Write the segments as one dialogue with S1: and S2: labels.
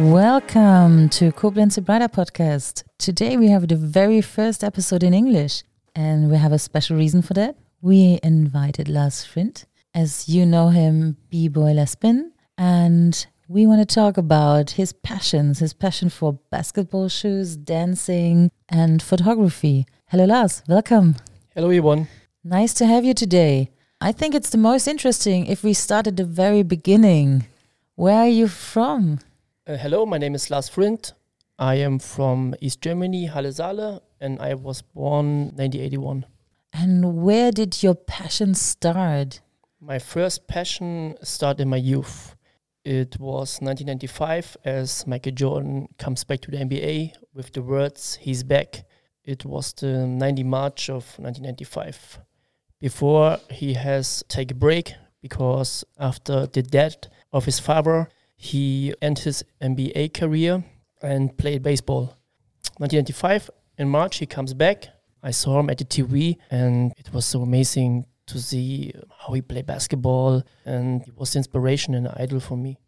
S1: Welcome to Koblenz Brighter podcast. Today we have the very first episode in English, and we have a special reason for that. We invited Lars Frindt, as you know him, B-boy Lesbian, and we want to talk about his passions, his passion for basketball shoes, dancing, and photography. Hello, Lars. Welcome.
S2: Hello, everyone.
S1: Nice to have you today. I think it's the most interesting if we start at the very beginning. Where are you from?
S2: Uh, hello, my name is Lars Frindt. I am from East Germany, Halle Saale, and I was born 1981.
S1: And where did your passion start?
S2: My first passion started in my youth. It was 1995 as Michael Jordan comes back to the NBA with the words, he's back. It was the 90 March of 1995. Before he has take a break because after the death of his father, he ended his NBA career and played baseball. 1995 in March he comes back. I saw him at the TV and it was so amazing to see how he played basketball and it was inspiration and idol for me.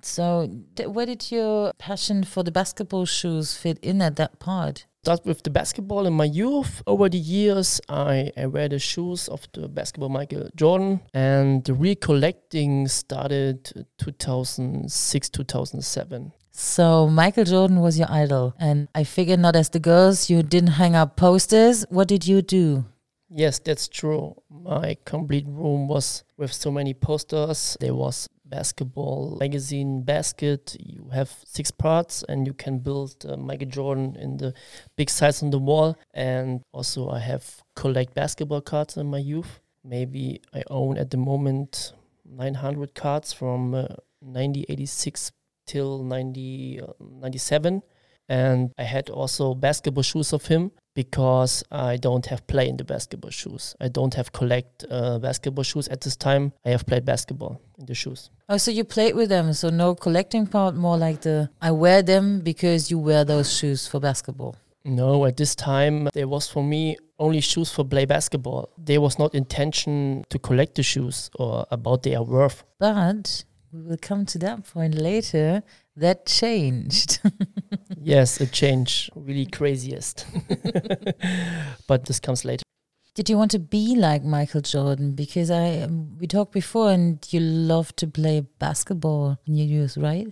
S1: So, where did your passion for the basketball shoes fit in at that part?
S2: Start with the basketball in my youth. Over the years, I, I wear the shoes of the basketball Michael Jordan, and the recollecting started 2006, 2007.
S1: So Michael Jordan was your idol, and I figure not as the girls, you didn't hang up posters. What did you do?
S2: Yes, that's true. My complete room was with so many posters. There was basketball magazine basket. You have six parts, and you can build uh, Michael Jordan in the big size on the wall. And also, I have collect basketball cards in my youth. Maybe I own at the moment 900 cards from uh, 1986 till 90, uh, 97 and I had also basketball shoes of him because I don't have play in the basketball shoes. I don't have collect uh, basketball shoes at this time. I have played basketball in the shoes.
S1: Oh, so you played with them? So no collecting part, more like the I wear them because you wear those shoes for basketball.
S2: No, at this time there was for me only shoes for play basketball. There was not intention to collect the shoes or about their worth.
S1: But we will come to that point later. That changed.
S2: yes, it changed really craziest. but this comes later.
S1: Did you want to be like Michael Jordan? Because I um, we talked before, and you love to play basketball in your youth, right?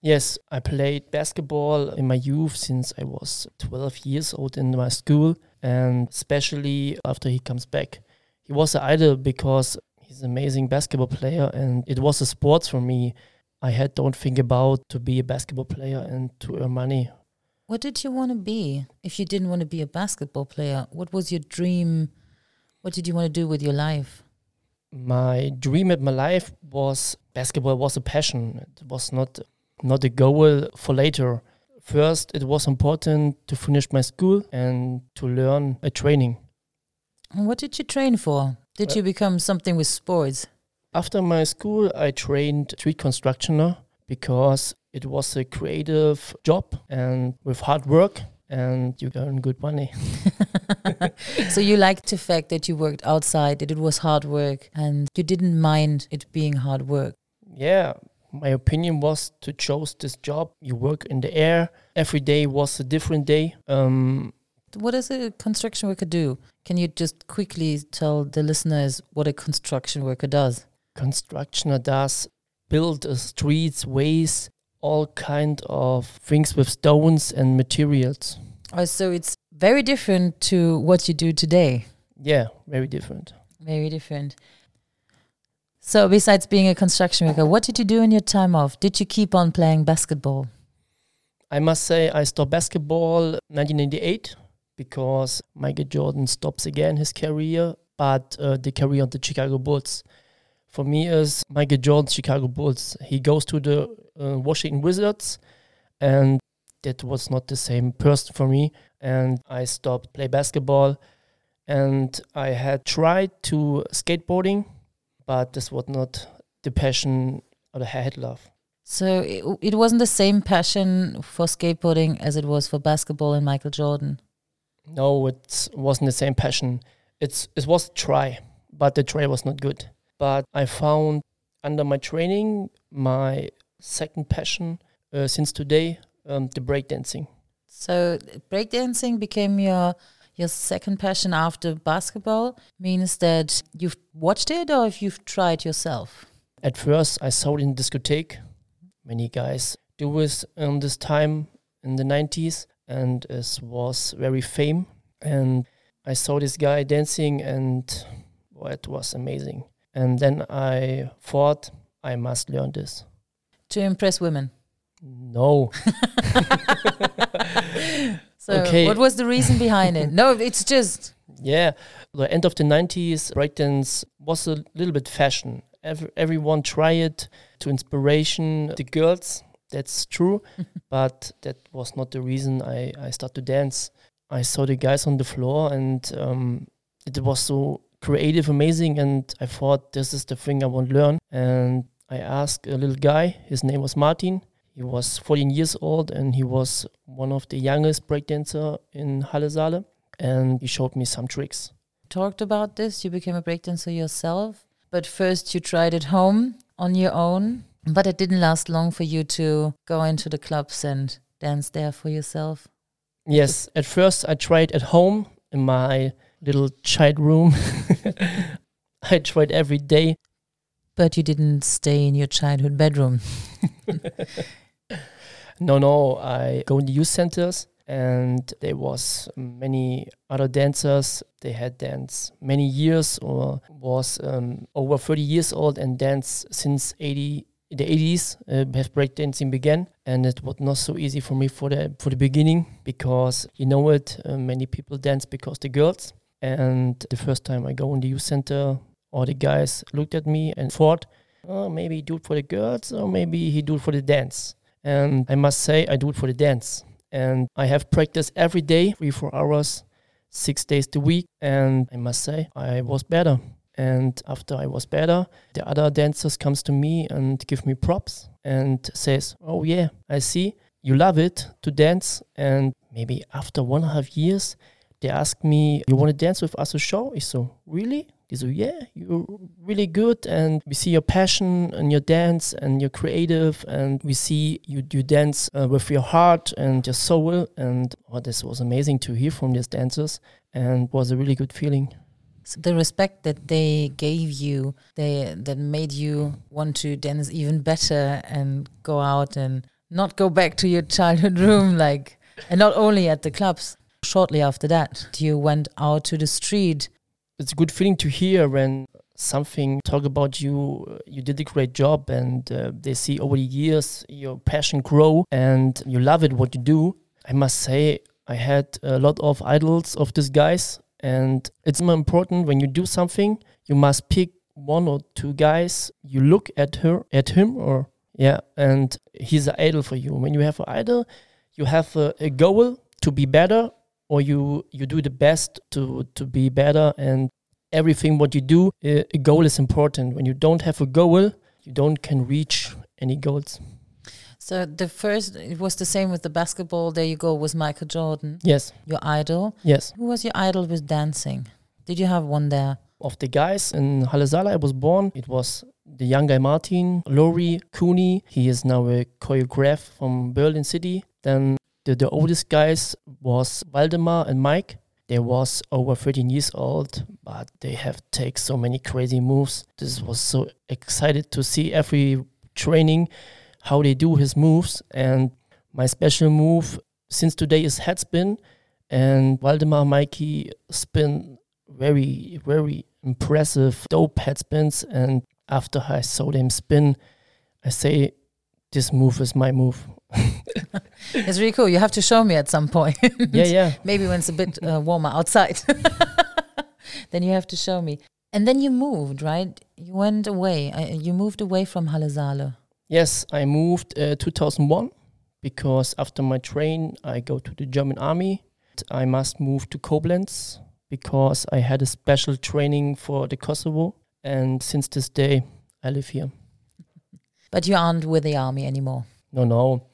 S2: Yes, I played basketball in my youth since I was 12 years old in my school, and especially after he comes back. He was an idol because he's an amazing basketball player, and it was a sport for me. I had don't think about to be a basketball player and to earn money.
S1: What did you want to be if you didn't want to be a basketball player? What was your dream? What did you want to do with your life?
S2: My dream at my life was basketball was a passion. It was not not a goal for later. First, it was important to finish my school and to learn a training.
S1: And what did you train for? Did uh, you become something with sports?
S2: After my school, I trained street constructioner because it was a creative job and with hard work and you earn good money.
S1: so you liked the fact that you worked outside, that it was hard work and you didn't mind it being hard work.
S2: Yeah, my opinion was to choose this job. You work in the air. Every day was a different day. Um,
S1: what does a construction worker do? Can you just quickly tell the listeners what a construction worker does?
S2: Constructioner does build uh, streets, ways, all kind of things with stones and materials.
S1: Oh, so it's very different to what you do today.
S2: Yeah, very different.
S1: Very different. So, besides being a construction worker, what did you do in your time off? Did you keep on playing basketball?
S2: I must say, I stopped basketball 1998 because Michael Jordan stops again his career, but uh, the career of the Chicago Bulls. For me, is Michael Jordan, Chicago Bulls. He goes to the uh, Washington Wizards, and that was not the same person for me. And I stopped play basketball, and I had tried to skateboarding but this was not the passion or the had love.
S1: So it, it wasn't the same passion for skateboarding as it was for basketball and Michael Jordan.
S2: No, it wasn't the same passion. It's it was try, but the try was not good. But I found under my training my second passion uh, since today um, the breakdancing.
S1: So breakdancing became your your second passion after basketball. Means that you've watched it or if you've tried yourself.
S2: At first, I saw it in discotheque. Many guys do this in this time in the 90s, and it was very fame. And I saw this guy dancing, and well, it was amazing. And then I thought I must learn this.
S1: To impress women.
S2: No.
S1: so
S2: Okay.
S1: what was the reason behind it? No, it's just
S2: Yeah, the end of the 90s, breakdance was a little bit fashion. Every, everyone try it to inspiration the girls. That's true, but that was not the reason I, I started to dance. I saw the guys on the floor and um, it was so creative, amazing, and I thought this is the thing I want to learn. And I asked a little guy, his name was Martin. He was 14 years old and he was one of the youngest breakdancer in Halle Saale and he showed me some tricks.
S1: talked about this. You became a breakdancer yourself, but first you tried it home on your own. But it didn't last long for you to go into the clubs and dance there for yourself.
S2: Yes, at first I tried at home in my little child room. I tried every day.
S1: But you didn't stay in your childhood bedroom.
S2: No, no, I go in the youth centers and there was many other dancers. They had danced many years or was um, over 30 years old and danced since 80 the 80s uh, have breakdancing began and it was not so easy for me for the for the beginning because you know it uh, many people dance because the girls and the first time I go in the youth center all the guys looked at me and thought oh maybe he do it for the girls or maybe he do it for the dance. And I must say I do it for the dance. And I have practice every day three four hours six days a week. And I must say I was better. And after I was better the other dancers comes to me and give me props and says oh yeah I see. You love it to dance. And maybe after one and a half years they ask me you want to dance with us a show? I so really? They say yeah you're really good and we see your passion and your dance and you're creative and we see you, you dance uh, with your heart and your soul. And oh, this was amazing to hear from these dancers and was a really good feeling.
S1: So the respect that they gave you, they that made you want to dance even better and go out and not go back to your childhood room, like, and not only at the clubs. Shortly after that, you went out to the street.
S2: it's a good feeling to hear when something talk about you uh, you did a great job and uh, they see over the years your passion grow and you love it what you do i must say i had a lot of idols of these guys and it's more important when you do something you must pick one or two guys you look at her at him or yeah and he's an idol for you when you have an idol you have a, a goal to be better or you you do the best to to be better and everything what you do a goal is important when you don't have a goal you don't can reach any goals
S1: So the first, it was the same with the basketball. There you go, was Michael Jordan,
S2: yes
S1: your idol.
S2: yes
S1: Who was your idol with dancing? Did you have one there?
S2: of the guys in Halle Saale I was born it was the young guy Martin Lori Cooney he is now a choreograph from Berlin City then the, the oldest guys was Waldemar and Mike. They was over 13 years old but they have take so many crazy moves. This was so excited to see every training how they do his moves. And my special move since today is head spin. And Waldemar Mikey spin very very impressive dope head spins. And after I saw them spin I say this move is my move
S1: It's really cool. You have to show me at some point.
S2: yeah yeah
S1: Maybe when it's a bit uh, warmer outside. then you have to show me. And then you moved, right? You went away. Uh, you moved away from Halle
S2: Yes, I moved uh, 2001 because after my train I go to the German army. I must move to Koblenz because I had a special training for the Kosovo and since this day I live here.
S1: But you aren't with the army anymore.
S2: No, no.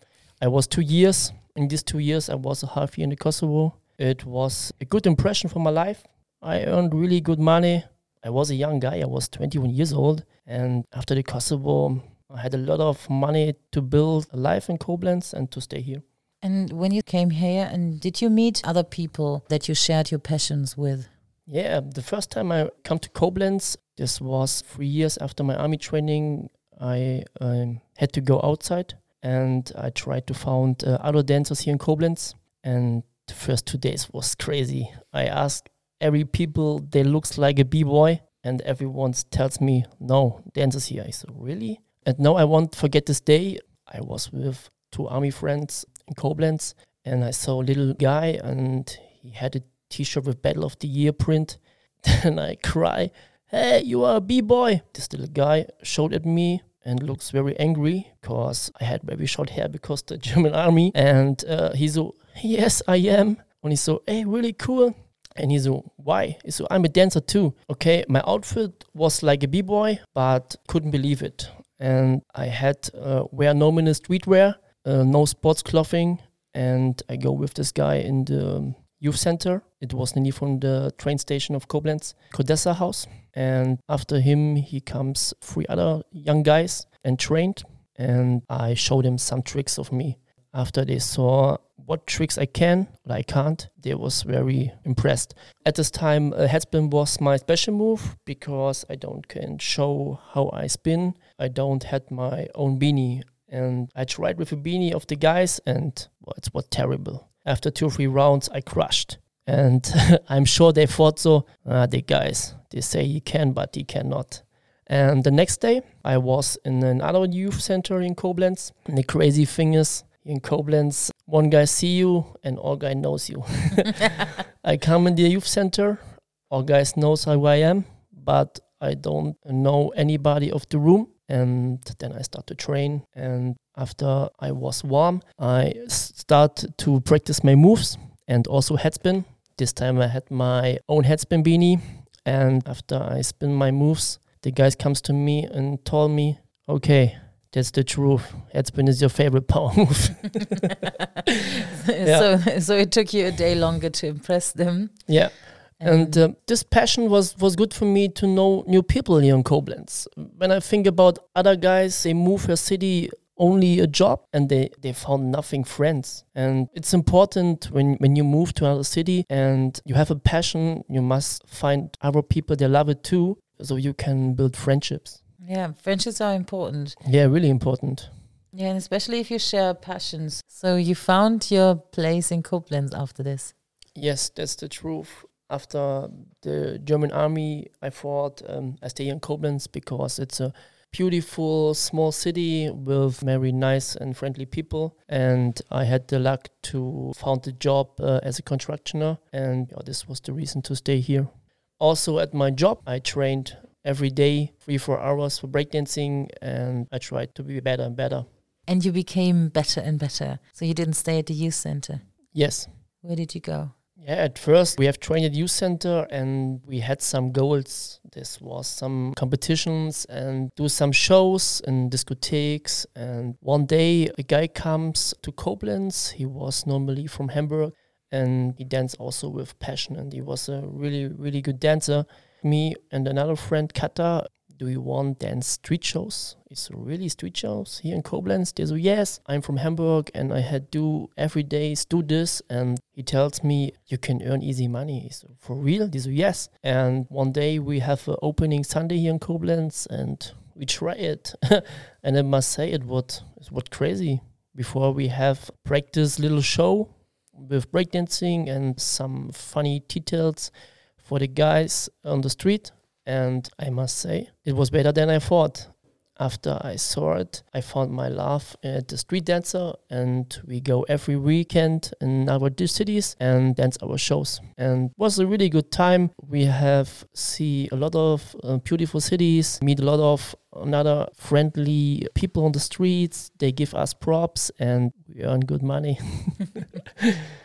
S2: I was 2 years. In these 2 years I was a half year in the Kosovo. It was a good impression for my life. I earned really good money. I was a young guy. I was 21 years old and after the Kosovo I had a lot of money to build a life in Koblenz and to stay here.
S1: And when you came here, and did you meet other people that you shared your passions with?
S2: Yeah, the first time I come to Koblenz, this was three years after my army training. I um, had to go outside and I tried to find uh, other dancers here in Koblenz. And the first two days was crazy. I asked every people they looks like a b-boy and everyone tells me no dancers here. I said really? And no, I won't forget this day. I was with two army friends in Koblenz and I saw a little guy and he had a t-shirt with Battle of the Year print. Then I cry, hey, you are a b-boy. This little guy showed at me and looks very angry because I had very short hair because the German army. And uh, he's so, yes, I am. And he's so, hey, really cool. And he's so, why? He's so, I'm a dancer too. Okay, my outfit was like a b-boy, but couldn't believe it. And I had uh, wear normal streetwear, uh, no sports clothing, and I go with this guy in the youth center. It was nearly from the train station of Koblenz, Kodessa House. And after him, he comes three other young guys and trained. And I showed them some tricks of me. After they saw what tricks I can, what I can't, they was very impressed. At this time, headspin was my special move because I don't can show how I spin. I don't had my own beanie, and I tried with a beanie of the guys, and well, it was terrible. After two or three rounds, I crushed. And I'm sure they thought so. Ah, the guys, they say he can, but he cannot. And the next day, I was in another youth center in Koblenz. And the crazy thing is, in Koblenz, one guy see you and all guy knows you. I come in the youth center, all guys knows who I am, but I don't know anybody of the room. And then I start to train. And after I was warm, I start to practice my moves and also headspin. This time I had my own headspin beanie. And after I spin my moves, the guys comes to me and told me, okay, that's the truth. Headspin is your favorite power move.
S1: So, so it took you a day longer to impress them.
S2: yeah. And uh, this passion was, was good for me to know new people here in Koblenz. When I think about other guys, they move her city only a job and they, they found nothing friends. And it's important when, when you move to another city and you have a passion, you must find other people that love it too, so you can build friendships.
S1: Yeah, friendships are important.
S2: Yeah, really important.
S1: Yeah, and especially if you share passions. So you found your place in Koblenz after this.
S2: Yes, that's the truth. After the German army, I thought um, I stay in Koblenz because it's a beautiful small city with very nice and friendly people. And I had the luck to found a job uh, as a constructioner, and yeah, this was the reason to stay here. Also, at my job, I trained every day, three four hours for breakdancing, and I tried to be better and better.
S1: And you became better and better. So you didn't stay at the youth center.
S2: Yes,
S1: Where did you go?
S2: Yeah, at first we have trained at youth center and we had some goals. This was some competitions and do some shows in discotheques. And one day a guy comes to Koblenz. He was normally from Hamburg and he danced also with passion and he was a really, really good dancer. Me and another friend, Kata, do you want dance street shows? It's really street shows here in Koblenz. They say, yes, I'm from Hamburg and I had do every day do this. And he tells me you can earn easy money. So for real? They say, yes. And one day we have an opening Sunday here in Koblenz and we try it. and I must say it was it was crazy. Before we have practice little show with breakdancing and some funny details for the guys on the street and I must say it was better than I thought. After I saw it, I found my love at the street dancer, and we go every weekend in our cities and dance our shows. And it was a really good time. We have see a lot of uh, beautiful cities, meet a lot of another friendly people on the streets. They give us props, and we earn good money.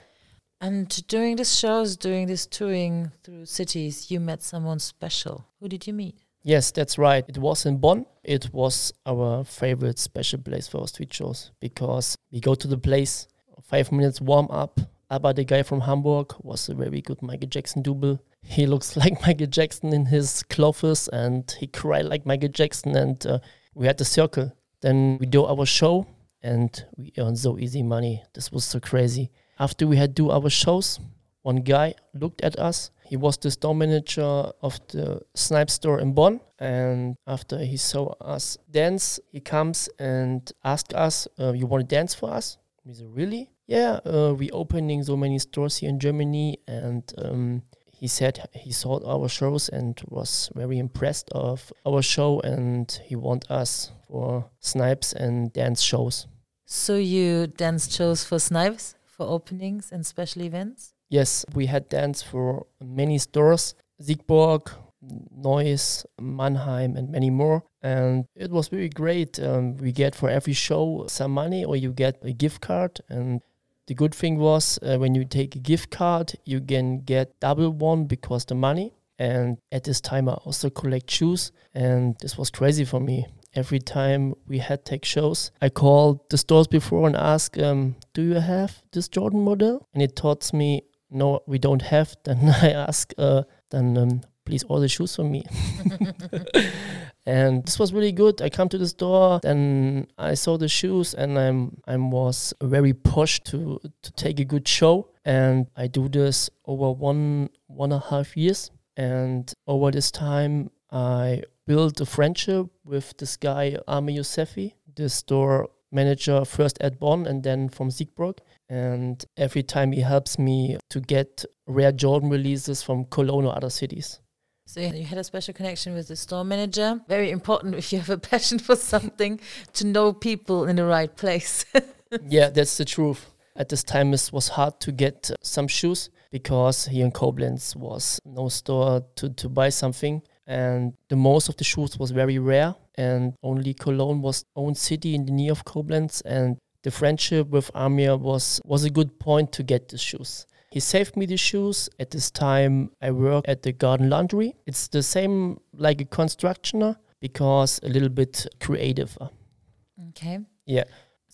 S1: And during these shows, during this touring through cities, you met someone special. Who did you meet?
S2: Yes, that's right. It was in Bonn. It was our favorite special place for our street shows because we go to the place, five minutes warm up. Abba, the guy from Hamburg, was a very good Michael Jackson double. He looks like Michael Jackson in his clothes and he cried like Michael Jackson. And uh, we had the circle. Then we do our show and we earn so easy money. This was so crazy. After we had do our shows, one guy looked at us. He was the store manager of the Snipes store in Bonn. And after he saw us dance, he comes and asked us, uh, You want to dance for us? We said, Really? Yeah, uh, we opening so many stores here in Germany. And um, he said he saw our shows and was very impressed of our show and he want us for Snipes and dance shows.
S1: So you dance shows for Snipes for openings and special events?
S2: Yes, we had dance for many stores, Siegburg, Neuss, Mannheim, and many more. And it was really great. Um, we get for every show some money, or you get a gift card. And the good thing was uh, when you take a gift card, you can get double one because the money. And at this time, I also collect shoes, and this was crazy for me. Every time we had take shows, I called the stores before and asked, um, "Do you have this Jordan model?" And it taught me, "No, we don't have." Then I ask, uh, "Then um, please order shoes for me." and this was really good. I come to the store, then I saw the shoes, and I'm I was very pushed to to take a good show. And I do this over one one and a half years. And over this time, I built a friendship with this guy, Ami Yosefi, the store manager first at Bonn and then from Siegburg. And every time he helps me to get rare Jordan releases from Cologne or other cities.
S1: So you had a special connection with the store manager. Very important if you have a passion for something to know people in the right place.
S2: yeah, that's the truth. At this time, it was hard to get some shoes because here in Koblenz was no store to, to buy something. And the most of the shoes was very rare. And only Cologne was own city in the near of Koblenz. And the friendship with Amir was, was a good point to get the shoes. He saved me the shoes. At this time, I work at the garden laundry. It's the same like a constructioner because a little bit creative.
S1: Okay.
S2: Yeah.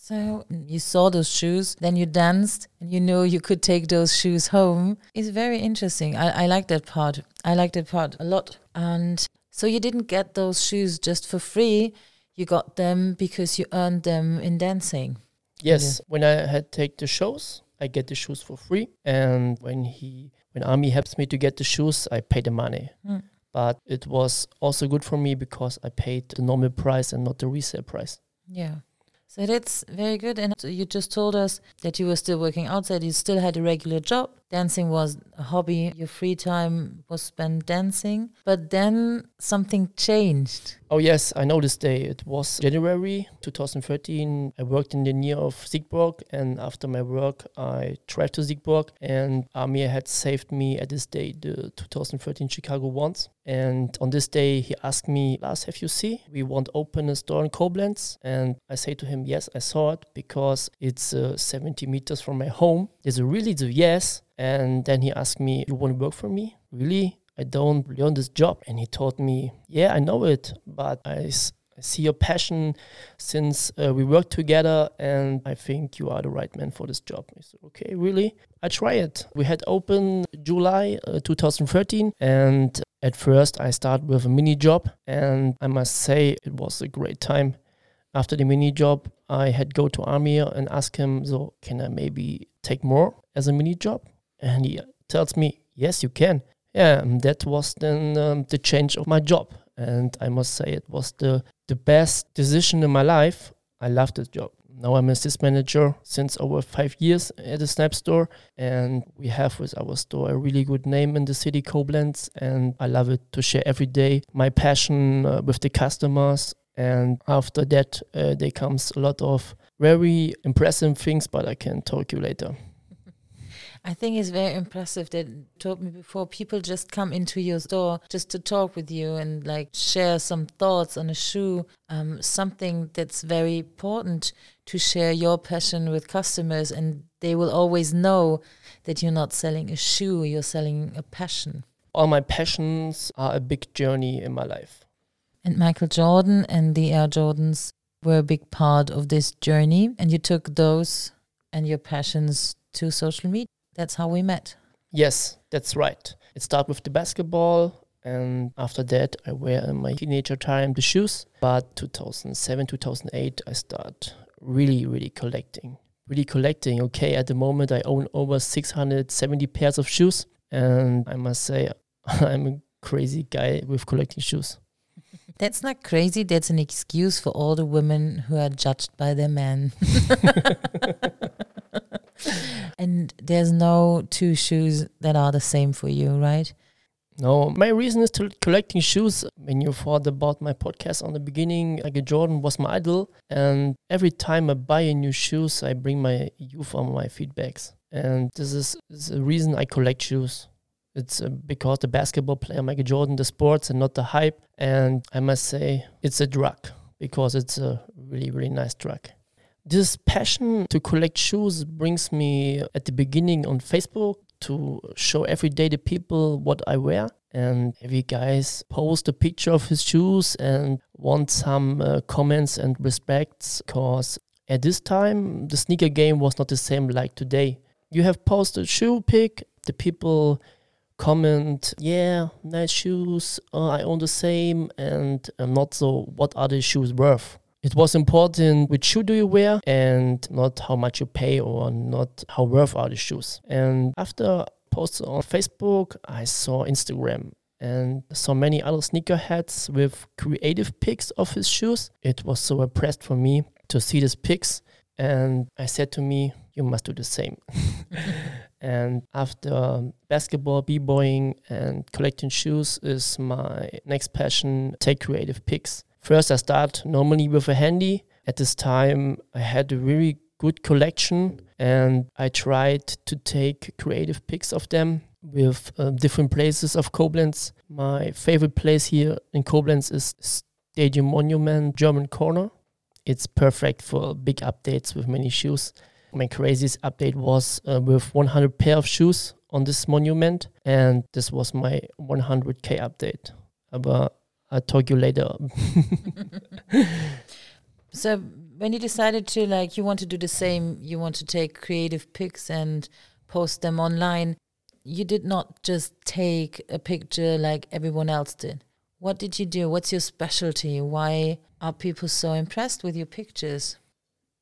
S1: So you saw those shoes, then you danced, and you know you could take those shoes home. It's very interesting. I, I like that part. I like that part a lot. And so you didn't get those shoes just for free. You got them because you earned them in dancing.
S2: Yes. When I had take the shows, I get the shoes for free. And when he when Amir helps me to get the shoes, I pay the money.
S1: Mm.
S2: But it was also good for me because I paid the normal price and not the resale price.
S1: Yeah. So that's very good. And you just told us that you were still working outside. You still had a regular job. Dancing was a hobby. Your free time was spent dancing. But then something changed.
S2: Oh, yes, I know this day. It was January 2013. I worked in the near of Siegburg. And after my work, I tried to Siegburg. And Amir had saved me at this day, the 2013 Chicago ones. And on this day, he asked me, Lars, have you seen? We want open a store in Koblenz. And I say to him, yes, I saw it because it's uh, 70 meters from my home. There's a really the yes. And then he asked me, you want to work for me? Really? I don't learn this job. And he told me, yeah, I know it, but I, see your passion since uh, we worked together and I think you are the right man for this job. I said, okay, really? I try it. We had open July uh, 2013 and at first I started with a mini job and I must say it was a great time. After the mini job, I had go to Amir and ask him, so can I maybe take more as a mini job? And he tells me, yes, you can. Yeah, and that was then um, the change of my job. And I must say it was the, the best decision in my life. I love this job. Now I'm a assist manager since over five years at the Snap store. And we have with our store a really good name in the city, Koblenz. And I love it to share every day my passion uh, with the customers. And after that, uh, there comes a lot of very impressive things, but I can talk you later.
S1: I think it's very impressive that told me before people just come into your store just to talk with you and like share some thoughts on a shoe. Um, something that's very important to share your passion with customers, and they will always know that you're not selling a shoe, you're selling a passion.
S2: All my passions are a big journey in my life.
S1: And Michael Jordan and the Air Jordans were a big part of this journey, and you took those and your passions to social media. That's how we met.
S2: Yes, that's right. It started with the basketball, And after that, I wear in my teenager time the shoes. But 2007, 2008, I start really, really collecting. Really collecting. Okay, at the moment, I own over 670 pairs of shoes. And I must say, I'm a crazy guy with collecting shoes.
S1: That's not crazy. That's an excuse for all the women who are judged by their men. and there's no two shoes that are the same for you, right?
S2: No, my reason is to collecting shoes. When you thought about my podcast on the beginning, like Jordan was my idol, and every time I buy a new shoes, I bring my youth on my feedbacks, and this is, is the reason I collect shoes. It's uh, because the basketball player Michael Jordan, the sports, and not the hype. And I must say, it's a drug because it's a really, really nice drug. This passion to collect shoes brings me at the beginning on Facebook to show every day the people what I wear. And every guys post a picture of his shoes and want some uh, comments and respects because at this time the sneaker game was not the same like today. You have posted shoe pic, the people comment, yeah, nice shoes, uh, I own the same, and um, not so, what are the shoes worth? It was important which shoe do you wear and not how much you pay or not how worth are the shoes. And after posts on Facebook, I saw Instagram and so many other sneakerheads with creative pics of his shoes. It was so impressed for me to see these pics and I said to me, you must do the same. and after basketball, b-boying and collecting shoes is my next passion, take creative pics. First, I start normally with a handy. At this time, I had a really good collection and I tried to take creative pics of them with uh, different places of Koblenz. My favorite place here in Koblenz is Stadium Monument German Corner. It's perfect for big updates with many shoes. My craziest update was uh, with 100 pair of shoes on this monument, and this was my 100k update. Aber I'll talk you later.
S1: so when you decided to like you want to do the same, you want to take creative pics and post them online, you did not just take a picture like everyone else did. What did you do? What's your specialty? Why are people so impressed with your pictures?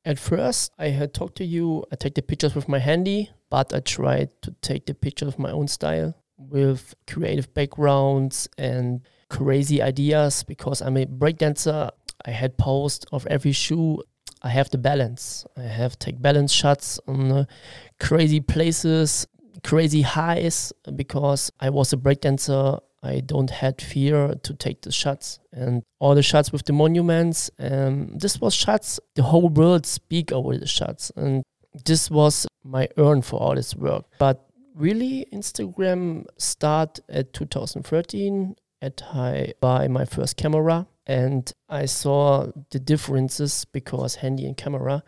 S2: At first, I had talked to you. I take the pictures with my handy, but I tried to take the picture of my own style with creative backgrounds and crazy ideas because I'm a breakdancer. I had post of every shoe. I have the balance. I have take balance shots on uh, crazy places, crazy highs because I was a breakdancer. I don't had fear to take the shots and all the shots with the monuments. And this was shots the whole world speak over the shots and this was my earn for all this work. But really, Instagram start at 2013 at I buy my first camera and I saw the differences because handy and camera.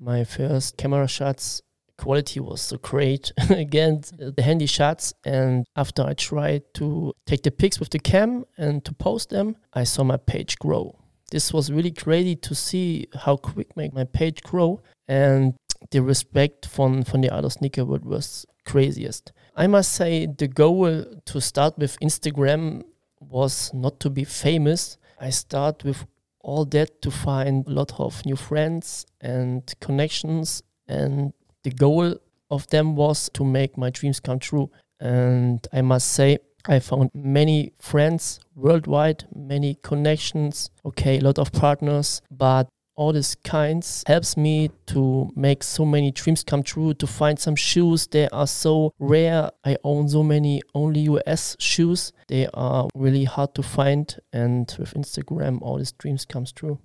S2: My first camera shots quality was so great again mm-hmm. the handy shots and after I tried to take the pics with the cam and to post them I saw my page grow. This was really crazy to see how quick my, my page grow and the respect from from the other sneaker world was craziest. I must say the goal to start with Instagram was not to be famous. I start with all that to find a lot of new friends and connections and the goal of them was to make my dreams come true and i must say i found many friends worldwide many connections okay a lot of partners but all these kinds helps me to make so many dreams come true to find some shoes that are so rare i own so many only us shoes they are really hard to find and with instagram all these dreams comes true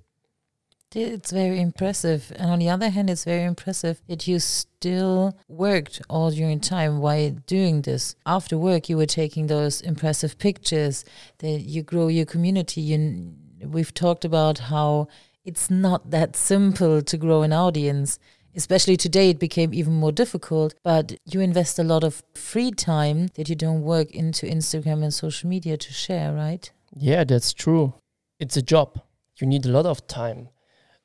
S1: it's very impressive. And on the other hand, it's very impressive that you still worked all during time while doing this. After work, you were taking those impressive pictures, that you grow your community. You, we've talked about how it's not that simple to grow an audience. Especially today, it became even more difficult, but you invest a lot of free time that you don't work into Instagram and social media to share, right?
S2: Yeah, that's true. It's a job. You need a lot of time.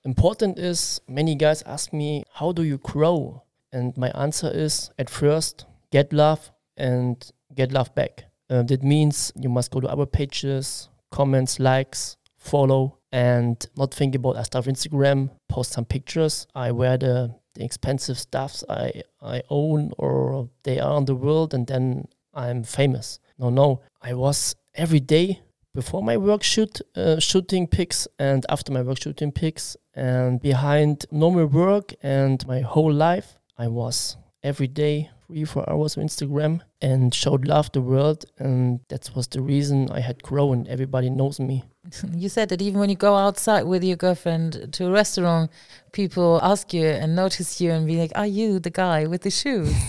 S2: Important is many guys ask me, How do you grow? And my answer is at first, get love and get love back. Uh, that means you must go to our pages, comments, likes, follow, and not think about I start Instagram, post some pictures. I wear the, the expensive stuffs I, I own or they are on the world and then I'm famous. No, no. I was every day before my work shoot uh, shooting pics and after my work shooting pics and behind normal work and my whole life I was every day three four hours on Instagram and showed love the world. And that was the reason I had grown. Everybody knows me.
S1: You said that even when you go outside with your girlfriend to a restaurant people ask you and notice you and be like are you the guy with the shoes?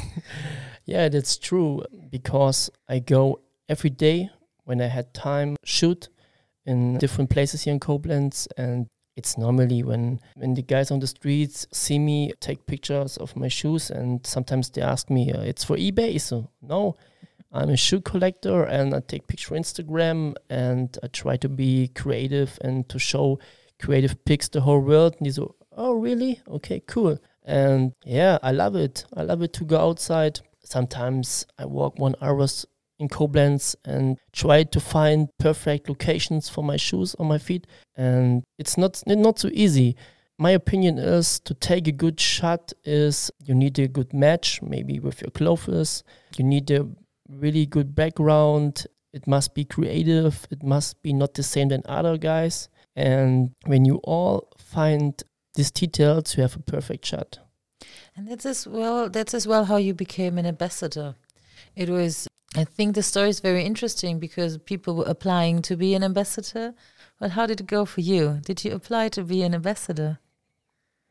S2: Yeah that's true. Because I go every day when I had time shoot in different places here in Koblenz and it's normally when when the guys on the streets see me take pictures of my shoes and sometimes they ask me uh, it's for eBay? So no I'm a shoe collector and I take picture Instagram and I try to be creative and to show creative pics the whole world. And they say, oh really? Okay cool. And yeah I love it. I love it to go outside. Sometimes I walk one hours in Koblenz and try to find perfect locations for my shoes on my feet. And it's not not so easy. My opinion is to take a good shot is you need a good match, maybe with your clothes. You need a really good background. It must be creative. It must be not the same than other guys. And when you all find these details, you have a perfect shot.
S1: And that's as well. That's as well how you became an ambassador. It was I think the story is very interesting because people were applying to be an ambassador. But how did it go for you? Did you apply to be an ambassador?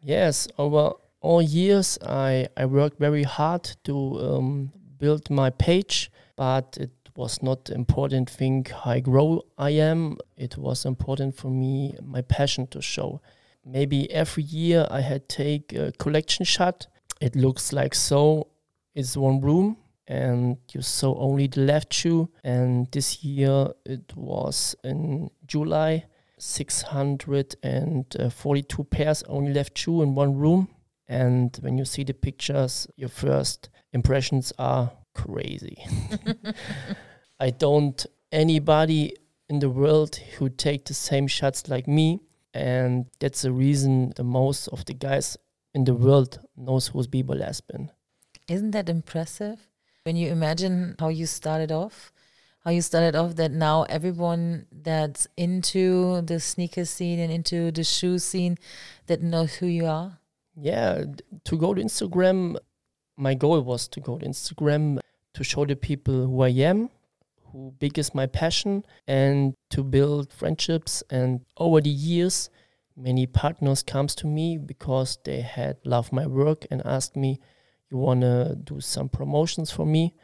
S2: Yes, over all years I, I worked very hard to um, build my page, but it was not important thing how grow I am. It was important for me my passion to show. Maybe every year I had take a collection shot. It looks like so. It's one room and you saw only the left shoe. And this year it was in July, 642 pairs only left shoe in one room. And when you see the pictures, your first impressions are crazy. I don't anybody in the world who take the same shots like me. And that's the reason the most of the guys in the world knows who's Bebo Lesbian.
S1: Isn't that impressive? When you imagine how you started off, how you started off, that now everyone that's into the sneaker scene and into the shoe scene that knows who you are?
S2: Yeah, to go to Instagram, my goal was to go to Instagram to show the people who I am, who big is my passion, and to build friendships. And over the years, many partners comes to me because they had loved my work and asked me, you want to do some promotions for me.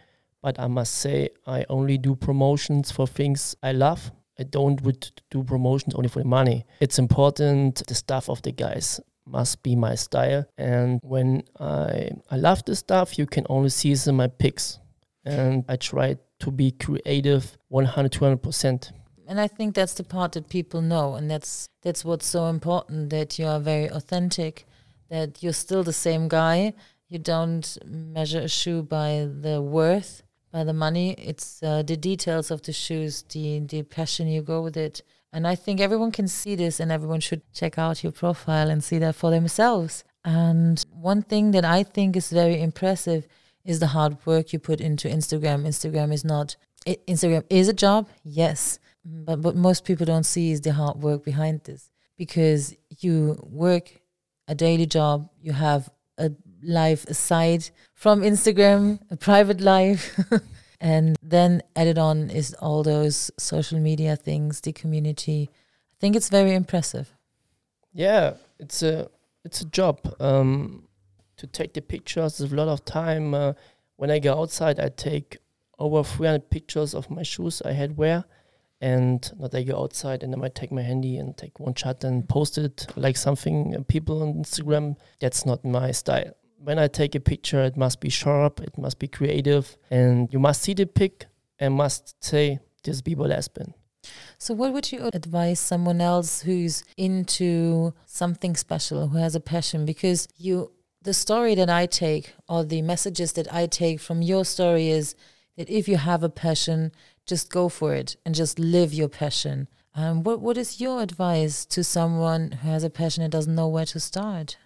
S2: But I must say, I only do promotions for things I love. I don't would do promotions only for the money. It's important the stuff of the guys must be my style. And when I I love the stuff, you can only see it in my pics. And I try to be creative 100 200%.
S1: And I think that's the part that people know and that's that's what's so important that you are very authentic, that you're still the same guy you don't measure a shoe by the worth, by the money. It's uh, the details of the shoes, the the passion you go with it. And I think everyone can see this, and everyone should check out your profile and see that for themselves. And one thing that I think is very impressive is the hard work you put into Instagram. Instagram is not it, Instagram is a job, yes, but what most people don't see is the hard work behind this because you work a daily job, you have a life aside from Instagram, a private life. and then added on is all those social media things, the community. I think it's very impressive.
S2: Yeah, it's a it's a job. Um, to take the pictures is a lot of time. Uh, when I go outside, I take over 300 pictures of my shoes I had wear. And not I go outside and I might take my handy and take one shot and post it like something uh, people on Instagram. That's not my style when I take a picture, it must be sharp, it must be creative, and you must see the pic and must say, this Bebo Lesbian.
S1: So, what would you advise someone else who's into something special, who has a passion? Because you, the story that I take, or the messages that I take from your story is that if you have a passion, just go for it and just live your passion. Um, what what is your advice to someone who has a passion and doesn't know where to start?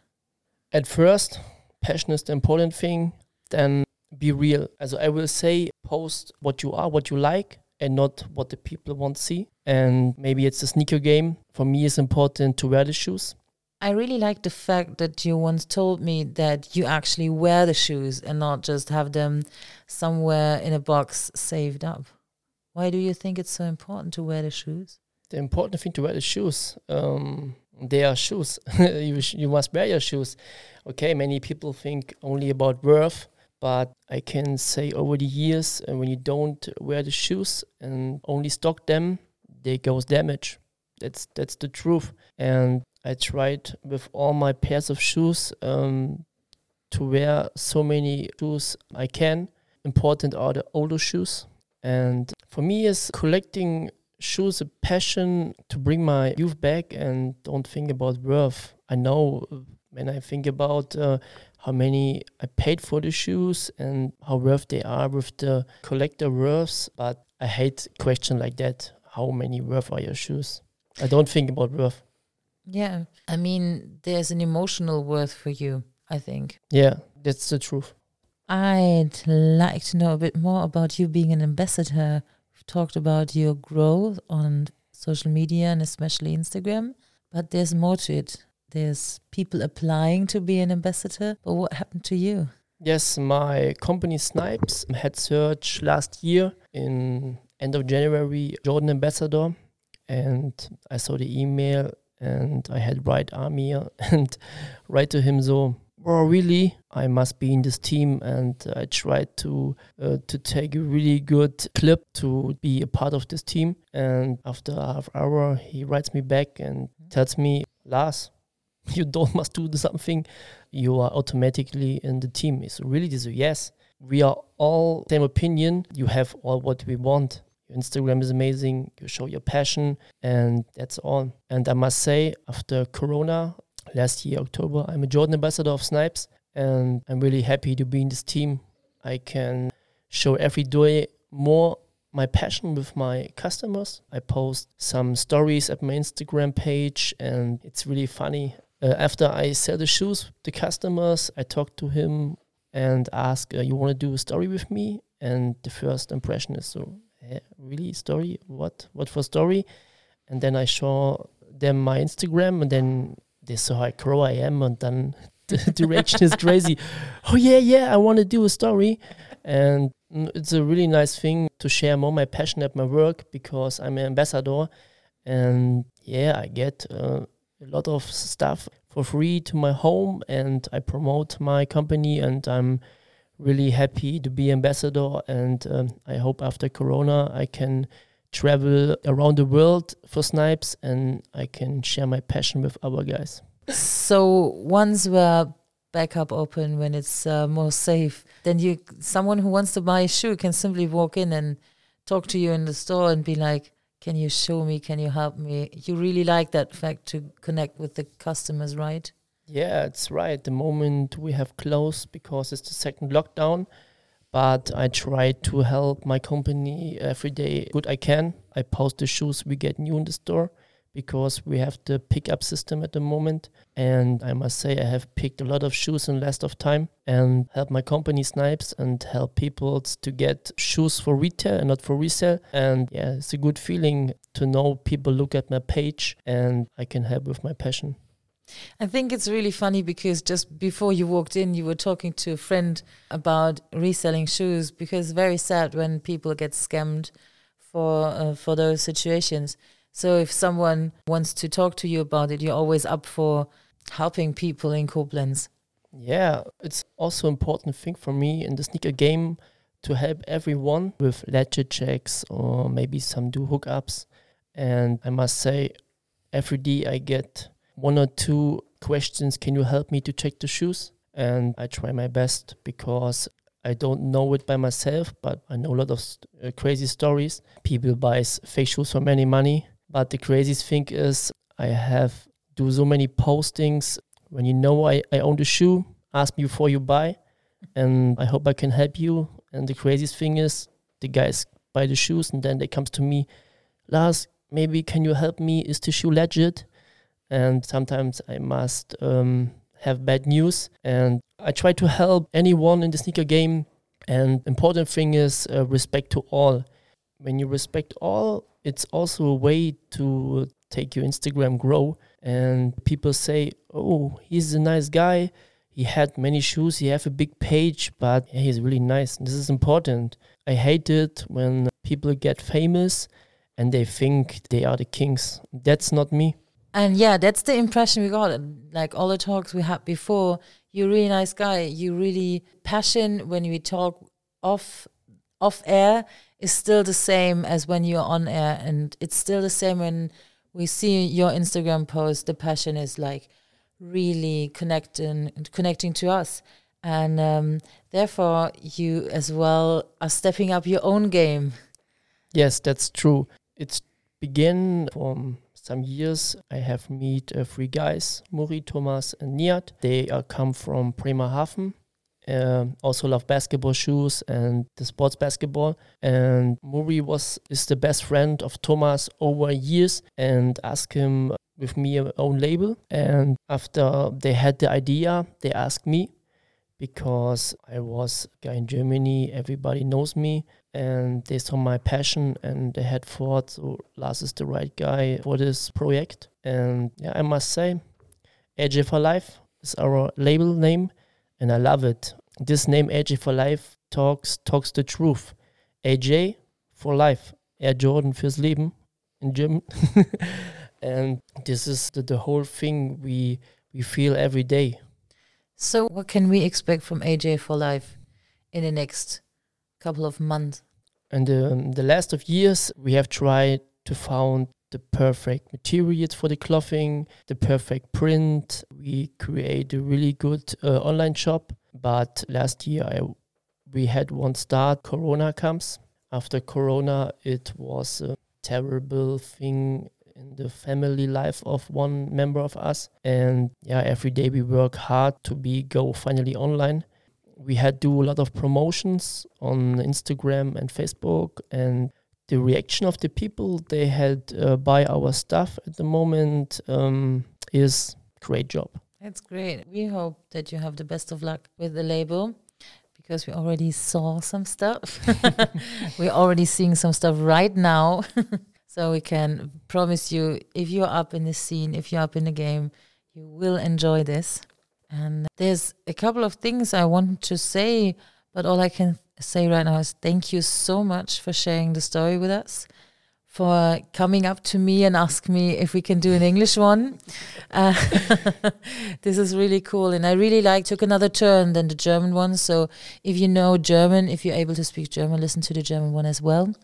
S2: At first, passion is the important thing. Then be real. As I will say, post what you are, what you like, and not what the people want to see. And maybe it's a sneaker game. For me, it's important to wear the shoes.
S1: I really like the fact that you once told me that you actually wear the shoes and not just have them somewhere in a box saved up. Why do you think it's so important to wear the shoes?
S2: The important thing to wear the shoes. Um, they are shoes. you, sh- you must wear your shoes. Okay, many people think only about worth, but I can say over the years, uh, when you don't wear the shoes and only stock them, they goes damage. That's that's the truth. And I tried with all my pairs of shoes um, to wear so many shoes I can. Important are the older shoes. And for me, is collecting shoes a passion to bring my youth back and don't think about worth. I know when I think about uh, how many I paid for the shoes and how worth they are with the collector worths, but I hate question like that. How many worth are your shoes? I don't think about worth.
S1: Yeah. I mean, there's an emotional worth for you, I think.
S2: Yeah, that's the truth.
S1: I'd like to know a bit more about you being an ambassador. Talked about your growth on social media and especially Instagram, but there's more to it. There's people applying to be an ambassador, but what happened to you?
S2: Yes, my company Snipes had search last year in end of January Jordan ambassador and I saw the email and I had write Amir and write to him so well really I must be in this team and I tried to uh, to take a really good clip to be a part of this team. And after half hour he writes me back and tells me Lars you don't must do something. You are automatically in the team. It's really this yes we are all same opinion. You have all what we want. Your Instagram is amazing. You show your passion, and that's all. And I must say, after Corona, last year, October, I'm a Jordan ambassador of Snipes, and I'm really happy to be in this team. I can show every day more my passion with my customers. I post some stories at my Instagram page, and it's really funny. Uh, after I sell the shoes, the customers, I talk to him and ask, uh, "You want to do a story with me?" And the first impression is so Eh, really story what what for story and then i show them my instagram and then they saw how crow i am and then the direction is crazy. Oh yeah yeah i want to do a story. And it's a really nice thing to share more my passion at my work because i'm an ambassador. And yeah i get uh, a lot of stuff for free to my home and i promote my company and i'm really happy to be ambassador. And um, i hope after corona i can travel around the world for snipes and i can share my passion with other guys.
S1: So once we're back up open when it's uh, more safe then you someone who wants to buy a shoe can simply walk in and talk to you in the store and be like can you show me? Can you help me? You really like that fact to connect with the customers right?
S2: Yeah, it's right. The moment we have closed because it's the second lockdown, but I try to help my company every day good I can. I post the shoes we get new in the store because we have the pickup system at the moment. And I must say I have picked a lot of shoes in last of time and help my company Snipes and help people to get shoes for retail and not for resale. And yeah, it's a good feeling to know people look at my page and I can help with my passion.
S1: I think it's really funny because just before you walked in, you were talking to a friend about reselling shoes because very sad when people get scammed for uh, for those situations. So if someone wants to talk to you about it, you're always up for helping people in Koblenz.
S2: Yeah, it's also important thing for me in the sneaker game to help everyone with legit checks or maybe some do hookups. And I must say, every day I get one or two questions can you help me to check the shoes and i try my best because i don't know it by myself but i know a lot of uh, crazy stories people buys fake shoes for many money but the craziest thing is i have do so many postings when you know i, I own the shoe ask me before you buy and i hope i can help you and the craziest thing is the guys buy the shoes, and then they comes to me, Lars, maybe can you help me? Is the shoe legit? And sometimes I must um, have bad news, and I try to help anyone in the sneaker game. And important thing is uh, respect to all. When you respect all, it's also a way to take your Instagram grow. And people say, "Oh, he's a nice guy. He had many shoes. He have a big page, but yeah, he's really nice." This is important. I hate it when people get famous and they think they are the kings. That's not me.
S1: And yeah, that's the impression we got. Like all the talks we had before, you're a really nice guy. You really passion when we talk off off air is still the same as when you're on air, and it's still the same when we see your Instagram post. The passion is like really connecting connecting to us, and um, therefore you as well are stepping up your own game.
S2: Yes, that's true. It's begin from some years, I have meet uh, three guys, Muri, Thomas, and Nihat. They are come from Bremerhaven. Uh, also love basketball shoes and the sports basketball. And Muri was is the best friend of Thomas over years, and asked him with me own label. And after they had the idea, they asked me because I was a guy in Germany. Everybody knows me and they saw my passion and they had thought so Lars is the right guy for this project. And yeah I must say AJ for Life is our label name and I love it. This name AJ for Life talks talks the truth. AJ for life Air Jordan fürs Leben in German. And this is the, the whole thing we we feel every day
S1: so what can we expect from AJ for Life in the next couple of months.
S2: And um, the last of years, we have tried to found the perfect materials for the clothing, the perfect print. We create a really good uh, online shop. But last year, I, we had one start. Corona comes. After Corona, it was a terrible thing in the family life of one member of us. And yeah, every day we work hard to be go finally online we had do a lot of promotions on Instagram and Facebook and the reaction of the people they had uh, buy our stuff at the moment um, is great job.
S1: That's great. We hope that you have the best of luck with the label because we already saw some stuff. We're already seeing some stuff right now. so we can promise you if you're up in the scene, if you're up in the game, you will enjoy this. And there's a couple of things I want to say, but all I can say right now is thank you so much for sharing the story with us, for coming up to me and ask me if we can do an English one. Uh, this is really cool, and I really like took another turn than the German one. So if you know German, if you're able to speak German, listen to the German one as well.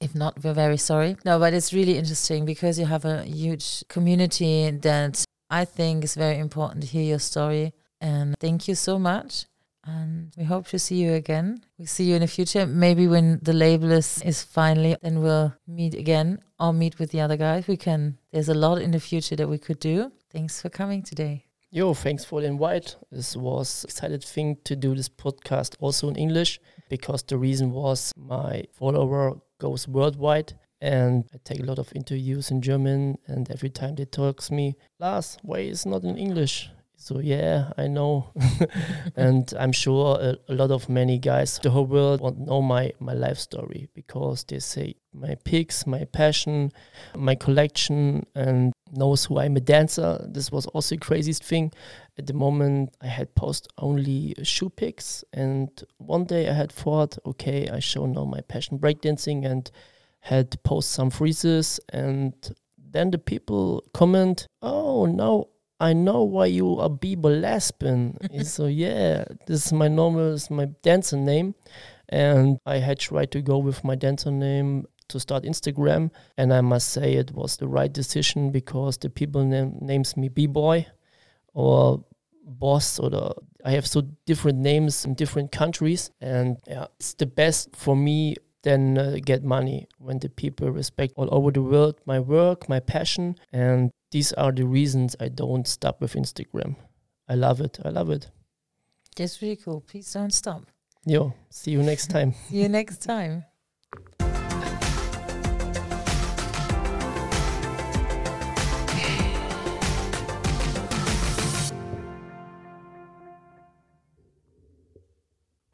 S1: If not, we're very sorry. No, but it's really interesting because you have a huge community that I think is very important to hear your story. And thank you so much. And we hope to see you again. We see you in the future. Maybe when the label is, is finally, then we'll meet again or meet with the other guys. We can, there's a lot in the future that we could do. Thanks for coming today.
S2: Yo, thanks for the invite. This was excited thing to do this podcast also in English because the reason was my follower goes worldwide and I take a lot of interviews in German. And every time they talk to me, Lars, why is not in English? So yeah, I know, and I'm sure a, a, lot of many guys, the whole world, want to know my my life story because they say my pics, my passion, my collection, and knows who I'm a dancer. This was also the craziest thing. At the moment, I had post only shoe pics, and one day I had thought, okay, I show now my passion breakdancing and had post some freezes and then the people comment, "Oh, now I know why you are Bibo Laspin." so yeah, this is my normal, is my dancer name, and I had tried to go with my dancer name to start Instagram, and I must say it was the right decision because the people name, names me B Boy or boss or the I have so different names in different countries, and yeah, it's the best for me then uh, get money when the people respect all over the world my work, my passion. And these are the reasons I don't stop with Instagram. I love it. I love it.
S1: That's really cool. Please don't stop.
S2: Yo, see you next time.
S1: see you next time.